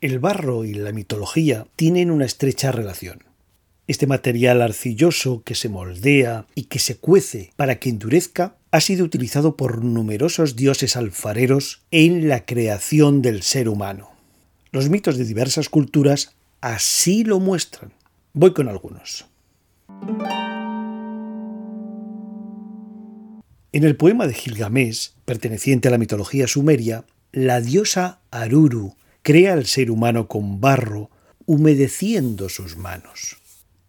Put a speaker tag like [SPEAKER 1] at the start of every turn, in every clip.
[SPEAKER 1] El barro y la mitología tienen una estrecha relación. Este material arcilloso que se moldea y que se cuece para que endurezca ha sido utilizado por numerosos dioses alfareros en la creación del ser humano. Los mitos de diversas culturas así lo muestran. Voy con algunos. En el poema de Gilgamesh, perteneciente a la mitología sumeria, la diosa Aruru crea al ser humano con barro, humedeciendo sus manos.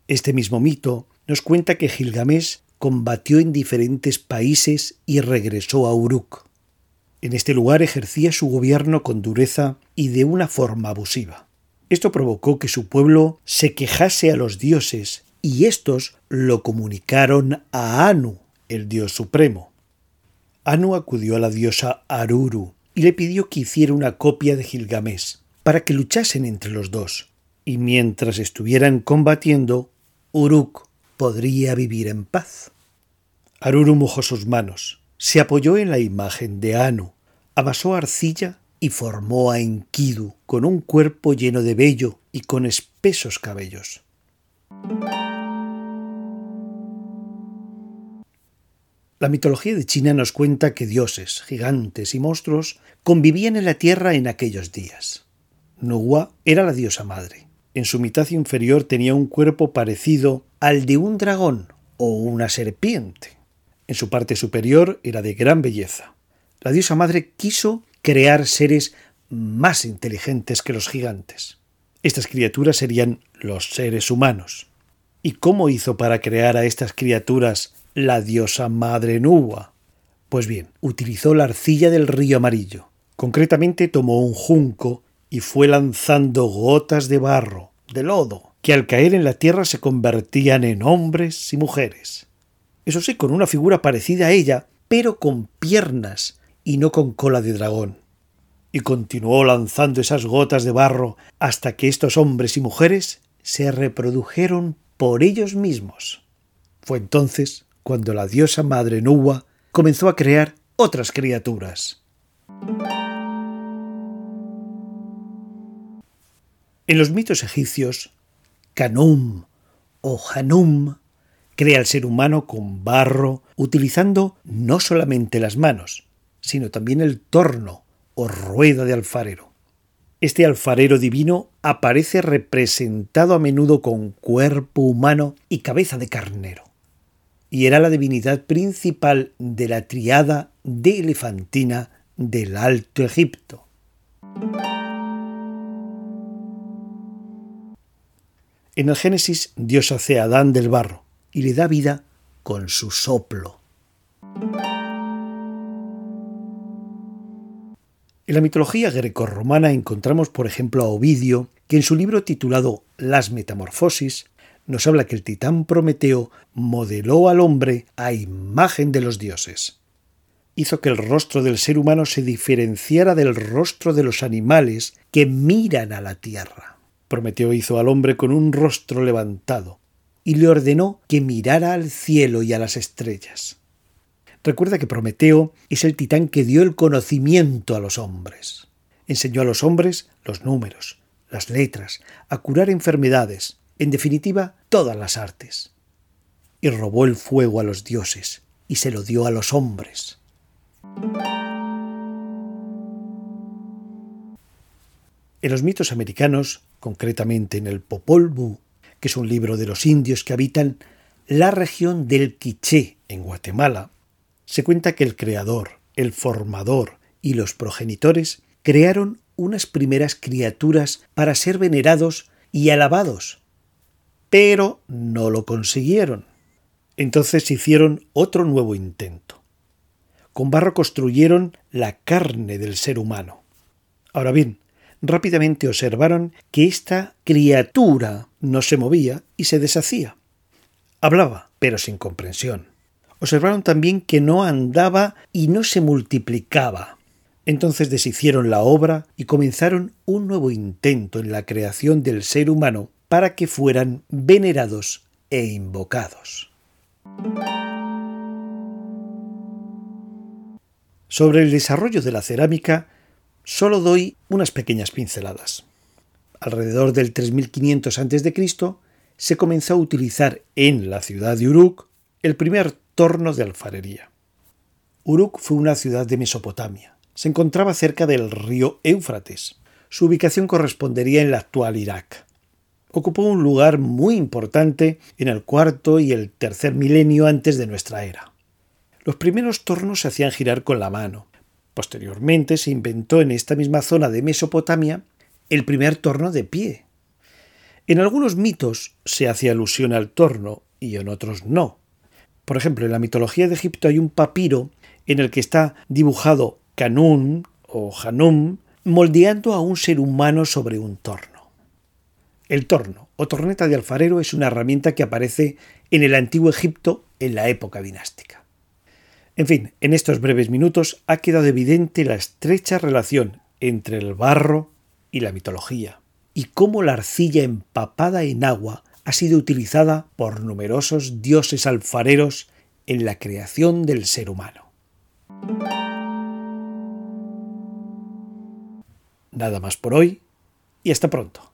[SPEAKER 1] Este mismo mito nos cuenta que Gilgamesh combatió en diferentes países y regresó a Uruk. En este lugar ejercía su gobierno con dureza y de una forma abusiva. Esto provocó que su pueblo se quejase a los dioses y éstos lo comunicaron a Anu, el dios supremo. Anu acudió a la diosa Aruru y le pidió que hiciera una copia de Gilgamesh para que luchasen entre los dos, y mientras estuvieran combatiendo, Uruk podría vivir en paz. Aruru mojó sus manos, se apoyó en la imagen de Anu, amasó arcilla y formó a Enkidu con un cuerpo lleno de vello y con espesos cabellos. La mitología de China nos cuenta que dioses, gigantes y monstruos convivían en la tierra en aquellos días. Nuwa era la diosa madre. En su mitad inferior tenía un cuerpo parecido al de un dragón o una serpiente. En su parte superior era de gran belleza. La diosa madre quiso crear seres más inteligentes que los gigantes. Estas criaturas serían los seres humanos. ¿Y cómo hizo para crear a estas criaturas la diosa madre Nuwa? Pues bien, utilizó la arcilla del río amarillo. Concretamente tomó un junco y fue lanzando gotas de barro, de lodo, que al caer en la tierra se convertían en hombres y mujeres eso sí, con una figura parecida a ella, pero con piernas y no con cola de dragón. Y continuó lanzando esas gotas de barro hasta que estos hombres y mujeres se reprodujeron por ellos mismos. Fue entonces cuando la diosa madre Nuwa comenzó a crear otras criaturas. En los mitos egipcios, Kanum o Hanum crea al ser humano con barro, utilizando no solamente las manos, sino también el torno o rueda de alfarero. Este alfarero divino aparece representado a menudo con cuerpo humano y cabeza de carnero, y era la divinidad principal de la triada de elefantina del Alto Egipto. En el Génesis, Dios hace a Adán del barro, y le da vida con su soplo. En la mitología grecorromana encontramos, por ejemplo, a Ovidio, que en su libro titulado Las Metamorfosis nos habla que el titán Prometeo modeló al hombre a imagen de los dioses. Hizo que el rostro del ser humano se diferenciara del rostro de los animales que miran a la tierra. Prometeo hizo al hombre con un rostro levantado, y le ordenó que mirara al cielo y a las estrellas. Recuerda que Prometeo es el titán que dio el conocimiento a los hombres. Enseñó a los hombres los números, las letras, a curar enfermedades, en definitiva, todas las artes. Y robó el fuego a los dioses y se lo dio a los hombres. En los mitos americanos, concretamente en el Popol Vuh, que es un libro de los indios que habitan la región del Quiché, en Guatemala, se cuenta que el creador, el formador y los progenitores crearon unas primeras criaturas para ser venerados y alabados, pero no lo consiguieron. Entonces hicieron otro nuevo intento. Con barro construyeron la carne del ser humano. Ahora bien, rápidamente observaron que esta criatura no se movía y se deshacía. Hablaba, pero sin comprensión. Observaron también que no andaba y no se multiplicaba. Entonces deshicieron la obra y comenzaron un nuevo intento en la creación del ser humano para que fueran venerados e invocados. Sobre el desarrollo de la cerámica solo doy unas pequeñas pinceladas. alrededor del 3500 a.C., se comenzó a utilizar en la ciudad de Uruk el primer torno de alfarería. Uruk fue una ciudad de Mesopotamia. Se encontraba cerca del río Éufrates. Su ubicación correspondería en la actual Irak. Ocupó un lugar muy importante en el cuarto y el tercer milenio antes de nuestra era. Los primeros tornos se hacían girar con la mano. Posteriormente se inventó en esta misma zona de Mesopotamia el primer torno de pie. En algunos mitos se hace alusión al torno y en otros no. Por ejemplo, en la mitología de Egipto hay un papiro en el que está dibujado Canún o Hanum moldeando a un ser humano sobre un torno. El torno o torneta de alfarero es una herramienta que aparece en el antiguo Egipto en la época dinástica. En fin, en estos breves minutos ha quedado evidente la estrecha relación entre el barro y la mitología, y cómo la arcilla empapada en agua ha sido utilizada por numerosos dioses alfareros en la creación del ser humano. Nada más por hoy y hasta pronto.